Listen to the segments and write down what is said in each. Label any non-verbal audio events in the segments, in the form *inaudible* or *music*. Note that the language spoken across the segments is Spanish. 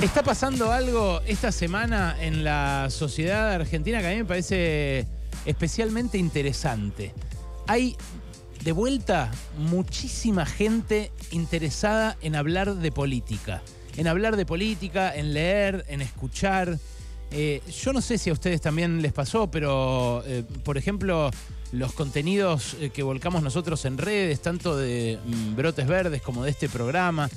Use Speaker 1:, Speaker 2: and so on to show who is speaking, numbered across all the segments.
Speaker 1: Está pasando algo esta semana en la sociedad argentina que a mí me parece especialmente interesante. Hay de vuelta muchísima gente interesada en hablar de política. En hablar de política, en leer, en escuchar. Eh, yo no sé si a ustedes también les pasó, pero eh, por ejemplo, los contenidos eh, que volcamos nosotros en redes, tanto de mm, Brotes Verdes como de este programa,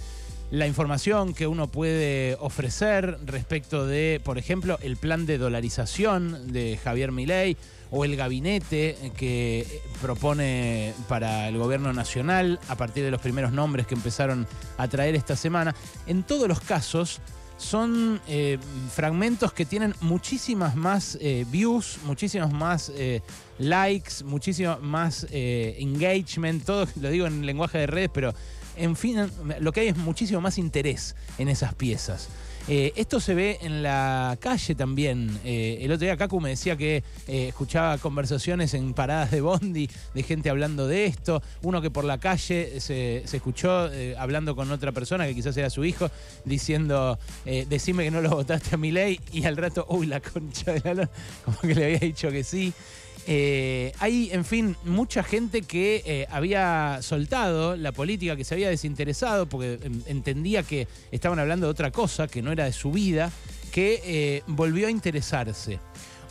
Speaker 1: la información que uno puede ofrecer respecto de, por ejemplo, el plan de dolarización de Javier Milei o el gabinete que propone para el gobierno nacional a partir de los primeros nombres que empezaron a traer esta semana. En todos los casos son eh, fragmentos que tienen muchísimas más eh, views, muchísimos más eh, likes, muchísimo más engagement, todo lo digo en lenguaje de redes, pero en fin, lo que hay es muchísimo más interés en esas piezas. Eh, esto se ve en la calle también. Eh, el otro día Kaku me decía que eh, escuchaba conversaciones en paradas de Bondi de gente hablando de esto. Uno que por la calle se, escuchó hablando con otra persona que quizás era su hijo, diciendo, decime que no lo votaste a mi ley y al rato, uy, la concha de la *laughs* como que le había dicho que sí. Eh, hay, en fin, mucha gente que eh, había soltado la política, que se había desinteresado porque entendía que estaban hablando de otra cosa, que no era de su vida, que eh, volvió a interesarse.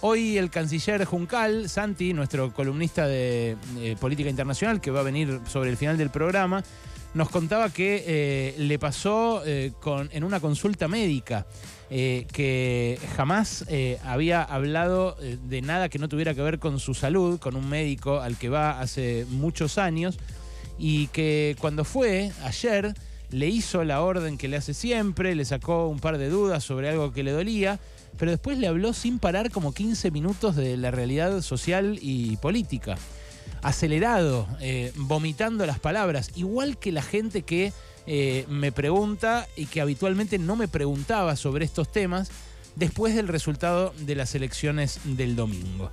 Speaker 1: Hoy el canciller Juncal, Santi, nuestro columnista de política internacional, que va a venir sobre el final del programa, nos contaba que le pasó en una consulta médica. Eh, que jamás eh, había hablado eh, de nada que no tuviera que ver con su salud, con un médico al que va hace muchos años, y que cuando fue ayer le hizo la orden que le hace siempre, le sacó un par de dudas sobre algo que le dolía, pero después le habló sin parar como 15 minutos de la realidad social y política. Acelerado, vomitando las palabras, igual que la gente que eh, me pregunta y que habitualmente no me preguntaba sobre estos temas después del resultado de las elecciones del domingo.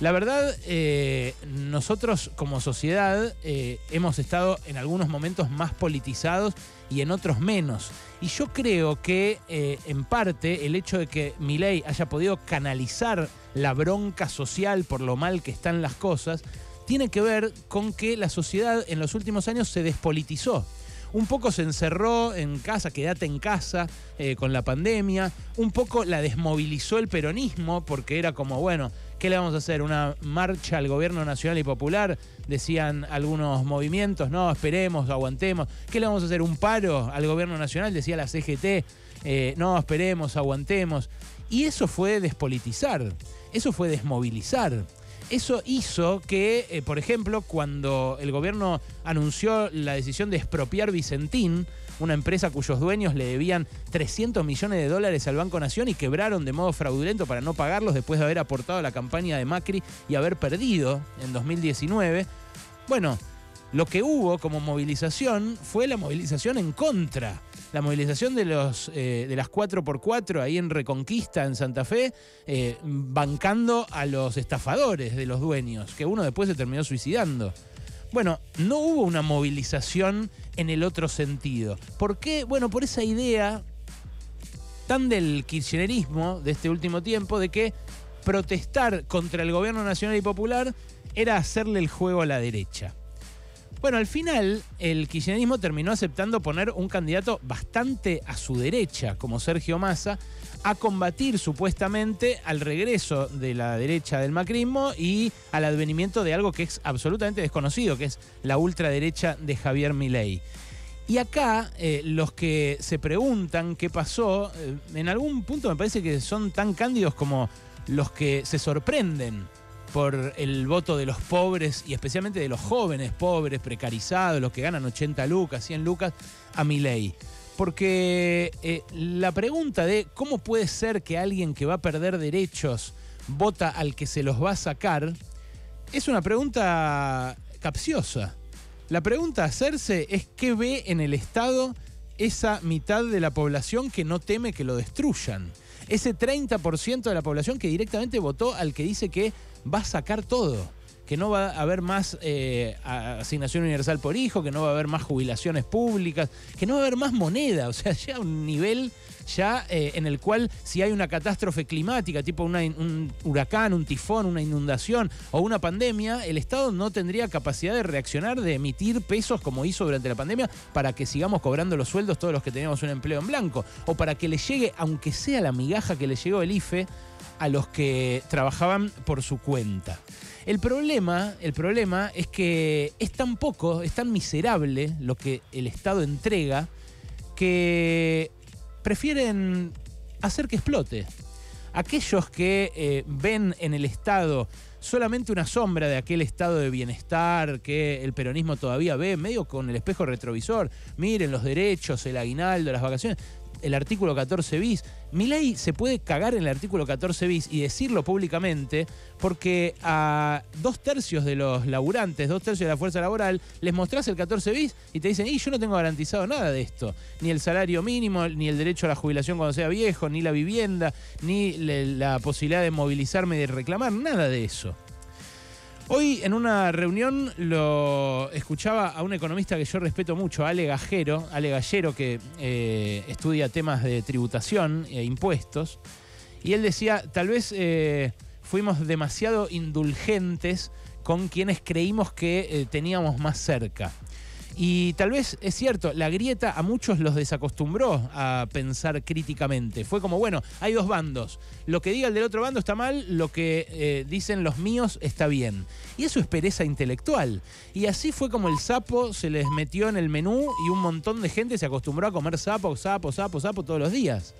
Speaker 1: La verdad, eh, nosotros como sociedad eh, hemos estado en algunos momentos más politizados y en otros menos. Y yo creo que en parte el hecho de que Milei haya podido canalizar la bronca social por lo mal que están las cosas, tiene que ver con que la sociedad en los últimos años se despolitizó un poco se encerró en casa, quédate en casa eh, con la pandemia, un poco la desmovilizó el peronismo porque era como, bueno, ¿qué le vamos a hacer? ¿Una marcha al gobierno nacional y popular? Decían algunos movimientos, no, esperemos, aguantemos. ¿Qué le vamos a hacer? ¿Un paro al gobierno nacional? Decía la CGT, eh, no, esperemos, aguantemos. Y eso fue despolitizar, eso fue desmovilizar. Eso hizo que, eh, por ejemplo, cuando el gobierno anunció la decisión de expropiar Vicentín, una empresa cuyos dueños le debían 300 millones de dólares al Banco Nación y quebraron de modo fraudulento para no pagarlos después de haber aportado a la campaña de Macri y haber perdido en 2019. Bueno, lo que hubo como movilización fue la movilización en contra la movilización de, los, eh, de las 4x4 ahí en Reconquista, en Santa Fe, eh, bancando a los estafadores de los dueños, que uno después se terminó suicidando. Bueno, no hubo una movilización en el otro sentido. ¿Por qué? Bueno, por esa idea tan del kirchnerismo de este último tiempo de que protestar contra el gobierno nacional y popular era hacerle el juego a la derecha. Bueno, al final el kirchnerismo terminó aceptando poner un candidato bastante a su derecha, como Sergio Massa, a combatir supuestamente al regreso de la derecha del macrismo y al advenimiento de algo que es absolutamente desconocido, que es la ultraderecha de Javier Milei. Y acá eh, los que se preguntan qué pasó, eh, en algún punto me parece que son tan cándidos como los que se sorprenden por el voto de los pobres y especialmente de los jóvenes pobres, precarizados, los que ganan 80 lucas, 100 lucas, a mi ley. Porque eh, la pregunta de cómo puede ser que alguien que va a perder derechos vota al que se los va a sacar, es una pregunta capciosa. La pregunta a hacerse es qué ve en el Estado esa mitad de la población que no teme que lo destruyan. Ese 30% de la población que directamente votó al que dice que va a sacar todo, que no va a haber más eh, asignación universal por hijo, que no va a haber más jubilaciones públicas, que no va a haber más moneda, o sea, *laughs* ya un nivel ya eh, en el cual si hay una catástrofe climática, tipo un huracán, un tifón, una inundación o una pandemia, el Estado no tendría capacidad de reaccionar, de emitir pesos como hizo durante la pandemia para que sigamos cobrando los sueldos todos los que teníamos un empleo en blanco, o para que le llegue, aunque sea la migaja que le llegó el IFE, a los que trabajaban por su cuenta. El problema, el problema es que es tan poco, es tan miserable lo que el Estado entrega que prefieren hacer que explote. Aquellos que eh, ven en el Estado solamente una sombra de aquel estado de bienestar que el peronismo todavía ve, medio con el espejo retrovisor, miren los derechos, el aguinaldo, las vacaciones, el artículo 14 bis. Mi ley se puede cagar en el artículo 14 bis y decirlo públicamente porque a dos tercios de los laburantes, dos tercios de la fuerza laboral, les mostrás el 14 bis y te dicen, y yo no tengo garantizado nada de esto. Ni el salario mínimo, ni el derecho a la jubilación cuando sea viejo, ni la vivienda, ni la posibilidad de movilizarme y de reclamar, nada de eso. Hoy en una reunión lo escuchaba a un economista que yo respeto mucho, Ale Gajero, Ale Gallero, que eh, estudia temas de tributación e impuestos, y él decía, tal vez eh, fuimos demasiado indulgentes con quienes creímos que eh, teníamos más cerca. Y tal vez es cierto, la grieta a muchos los desacostumbró a pensar críticamente. Fue como, bueno, hay dos bandos. Lo que diga el del otro bando está mal, lo que eh, dicen los míos está bien. Y eso es pereza intelectual. Y así fue como el sapo se les metió en el menú y un montón de gente se acostumbró a comer sapo, sapo, sapo, sapo todos los días.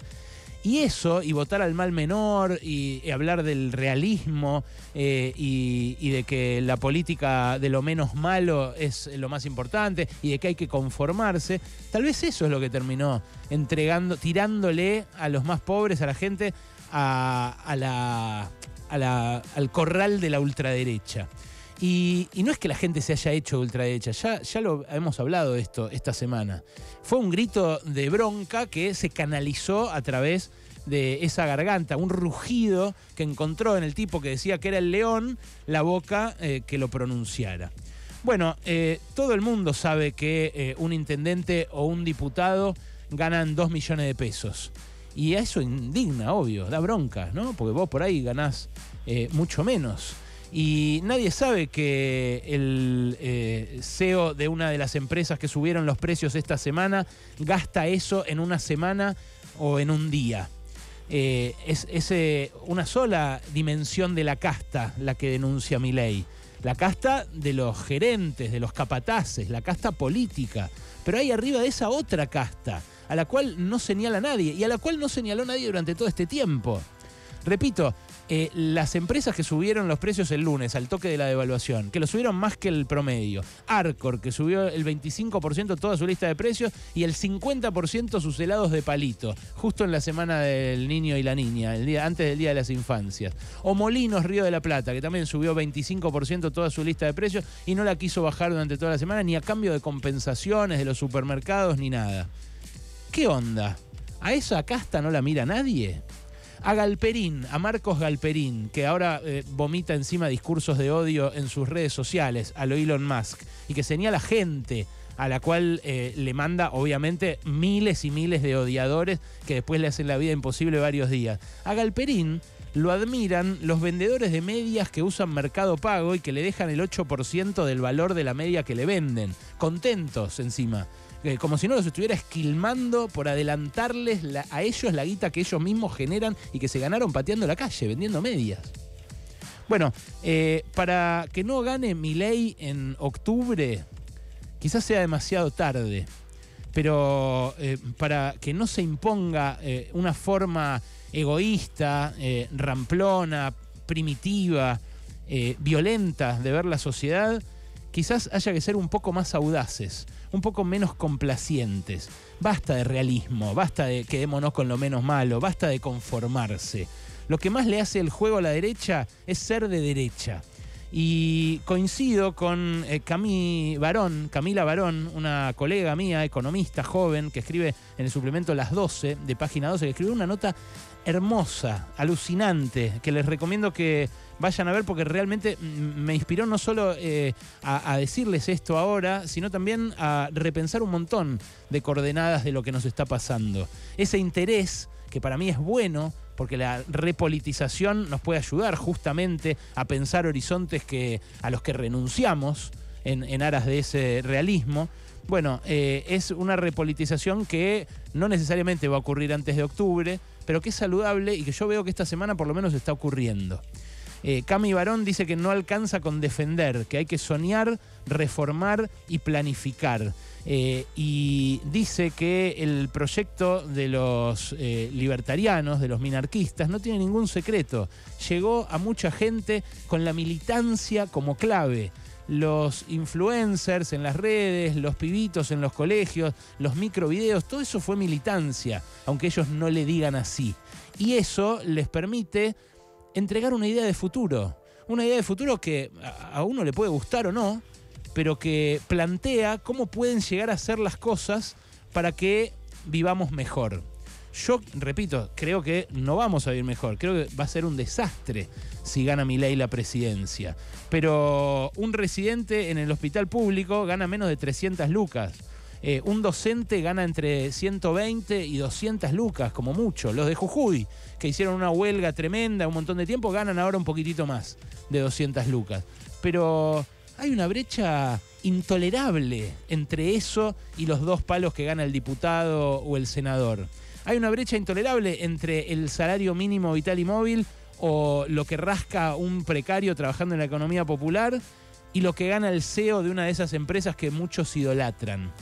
Speaker 1: Y eso, y votar al mal menor, y, hablar del realismo, eh, y, de que la política de lo menos malo es lo más importante, y de que hay que conformarse, tal vez eso es lo que terminó entregando, tirándole a los más pobres, a la gente, a, la, al corral de la ultraderecha. Y, no es que la gente se haya hecho ultraderecha, ya, ya lo hemos hablado de esto esta semana. Fue un grito de bronca que se canalizó a través de esa garganta, un rugido que encontró en el tipo que decía que era el león, la boca eh, que lo pronunciara. Bueno, eh, todo el mundo sabe que eh, un intendente o un diputado ganan dos millones de pesos. Y eso indigna, obvio, da bronca, ¿no? Porque vos por ahí ganás mucho menos. Y nadie sabe que el eh, CEO de una de las empresas que subieron los precios esta semana gasta eso en una semana o en un día. Eh, es, eh, una sola dimensión de la casta la que denuncia mi ley. La casta de los gerentes, de los capataces, la casta política. Pero hay arriba de esa otra casta, a la cual no señala nadie y a la cual no señaló nadie durante todo este tiempo. Repito, eh, las empresas que subieron los precios el lunes al toque de la devaluación, que lo subieron más que el promedio. Arcor, que subió el 25% toda su lista de precios y el 50% sus helados de palito, justo en la semana del niño y la niña, el día, antes del Día de las Infancias. O Molinos Río de la Plata, que también subió 25% toda su lista de precios y no la quiso bajar durante toda la semana, ni a cambio de compensaciones de los supermercados, ni nada. ¿Qué onda? ¿A esa casta no la mira nadie? A Galperín, a Marcos Galperín, que ahora eh, vomita encima discursos de odio en sus redes sociales, a lo Elon Musk, y que señala gente a la cual eh, le manda obviamente miles y miles de odiadores que después le hacen la vida imposible varios días. A Galperín lo admiran los vendedores de medias que usan Mercado Pago y que le dejan el 8% del valor de la media que le venden. Contentos encima. Eh, como si no los estuviera esquilmando por adelantarles a ellos la guita que ellos mismos generan y que se ganaron pateando la calle, vendiendo medias. Bueno, eh, para que no gane mi ley en octubre, quizás sea demasiado tarde, pero eh, para que no se imponga una forma egoísta, ramplona, primitiva, violenta de ver la sociedad, quizás haya que ser un poco más audaces, un poco menos complacientes. Basta de realismo, basta de quedémonos con lo menos malo, basta de conformarse. Lo que más le hace el juego a la derecha es ser de derecha. Y coincido con eh, Barón, Camila Barón, una colega mía, economista joven, que escribe en el suplemento Las 12, de página 12, que escribió una nota hermosa, alucinante, que les recomiendo que vayan a ver porque realmente me inspiró no solo eh, a, decirles esto ahora, sino también a repensar un montón de coordenadas de lo que nos está pasando. Ese interés, que para mí es bueno, porque la repolitización nos puede ayudar justamente a pensar horizontes que, a los que renunciamos en, aras de ese realismo. Bueno, eh, es una repolitización que no necesariamente va a ocurrir antes de octubre, pero que es saludable y que yo veo que esta semana por lo menos está ocurriendo. Eh, Cami Barón dice que no alcanza con defender, que hay que soñar, reformar y planificar. Eh, y dice que el proyecto de los eh, libertarianos, de los minarquistas, no tiene ningún secreto. Llegó a mucha gente con la militancia como clave los influencers en las redes, los pibitos en los colegios, los microvideos, todo eso fue militancia, aunque ellos no le digan así. Y eso les permite entregar una idea de futuro. Una idea de futuro que a uno le puede gustar o no, pero que plantea cómo pueden llegar a ser las cosas para que vivamos mejor. Yo, repito, creo que no vamos a vivir mejor. Creo que va a ser un desastre si gana ley la presidencia. Pero un residente en el hospital público gana menos de 300 lucas. Eh, un docente gana entre 120 y 200 lucas, como mucho. Los de Jujuy, que hicieron una huelga tremenda un montón de tiempo, ganan ahora un poquitito más de 200 lucas. Pero hay una brecha intolerable entre eso y los dos palos que gana el diputado o el senador. Hay una brecha intolerable entre el salario mínimo vital y móvil o lo que rasca un precario trabajando en la economía popular y lo que gana el CEO de una de esas empresas que muchos idolatran.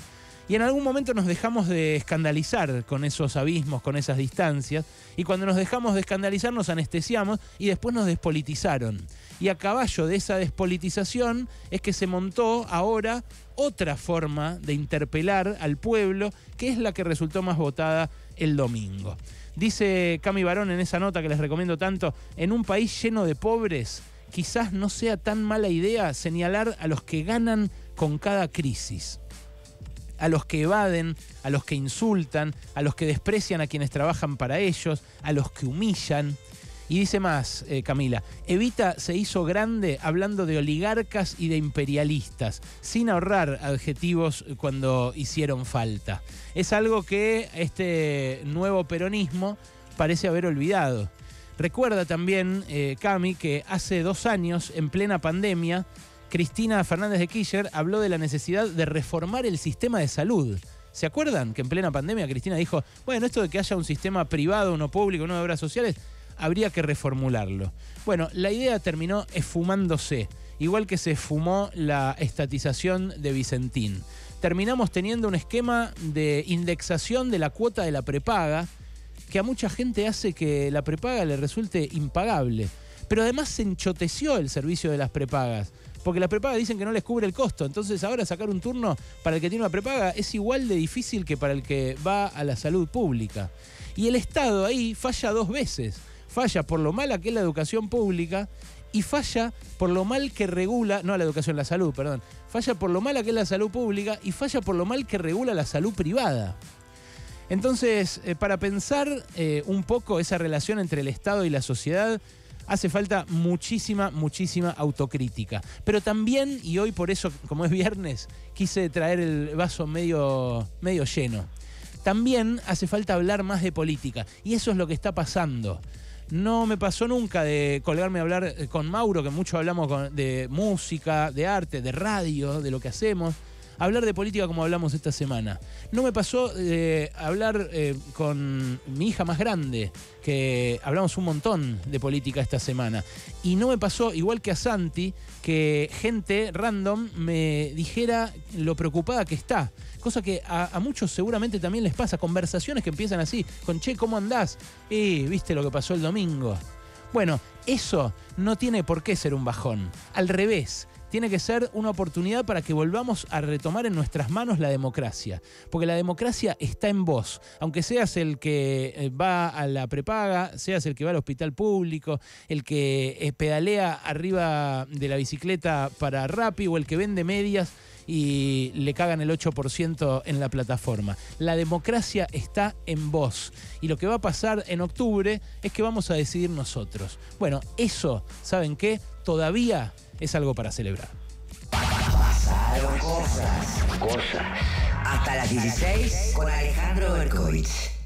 Speaker 1: Y en algún momento nos dejamos de escandalizar con esos abismos, con esas distancias, y cuando nos dejamos de escandalizar nos anestesiamos y después nos despolitizaron. Y a caballo de esa despolitización es que se montó ahora otra forma de interpelar al pueblo, que es la que resultó más votada el domingo. Dice Cami Barón en esa nota que les recomiendo tanto, en un país lleno de pobres, quizás no sea tan mala idea señalar a los que ganan con cada crisis a los que evaden, a los que insultan, a los que desprecian a quienes trabajan para ellos, a los que humillan. Y dice más, eh, Camila, Evita se hizo grande hablando de oligarcas y de imperialistas, sin ahorrar adjetivos cuando hicieron falta. Es algo que este nuevo peronismo parece haber olvidado. Recuerda también, eh, Cami, que hace dos años, en plena pandemia, Cristina Fernández de Kirchner habló de la necesidad de reformar el sistema de salud. ¿Se acuerdan que en plena pandemia Cristina dijo, bueno, esto de que haya un sistema privado, uno público, uno de obras sociales, habría que reformularlo? Bueno, la idea terminó esfumándose, igual que se esfumó la estatización de Vicentín. Terminamos teniendo un esquema de indexación de la cuota de la prepaga que a mucha gente hace que la prepaga le resulte impagable. Pero además se enchoteció el servicio de las prepagas porque la prepaga dicen que no les cubre el costo. Entonces ahora sacar un turno para el que tiene una prepaga es igual de difícil que para el que va a la salud pública. Y el Estado ahí falla dos veces. Falla por lo mala que es la educación pública y falla por lo mal que regula, no la educación, la salud, perdón, falla por lo mala que es la salud pública y falla por lo mal que regula la salud privada. Entonces, eh, para pensar eh, un poco esa relación entre el Estado y la sociedad, hace falta muchísima, muchísima autocrítica. Pero también, y hoy por eso, como es viernes, quise traer el vaso medio, medio lleno. También hace falta hablar más de política. Y eso es lo que está pasando. No me pasó nunca de colgarme a hablar eh, con Mauro, que mucho hablamos de música, de arte, de radio, de lo que hacemos hablar de política como hablamos esta semana. No me pasó de hablar eh, con mi hija más grande, que hablamos un montón de política esta semana. Y no me pasó, igual que a Santi, que gente random me dijera lo preocupada que está. Cosa que a, muchos seguramente también les pasa. Conversaciones que empiezan así, con che, ¿cómo andás? Y viste lo que pasó el domingo. Bueno, eso no tiene por qué ser un bajón. Al revés, tiene que ser una oportunidad para que volvamos a retomar en nuestras manos la democracia. Porque la democracia está en vos. Aunque seas el que eh, va a la prepaga, seas el que va al hospital público, el que eh, pedalea arriba de la bicicleta para Rappi o el que vende medias y le cagan el 8% en la plataforma. La democracia está en vos. Y lo que va a pasar en octubre es que vamos a decidir nosotros. Bueno, eso, ¿saben qué? Todavía es algo para celebrar.
Speaker 2: Pasaron cosas. Cosas. Hasta las 16 con Alejandro Berkovich.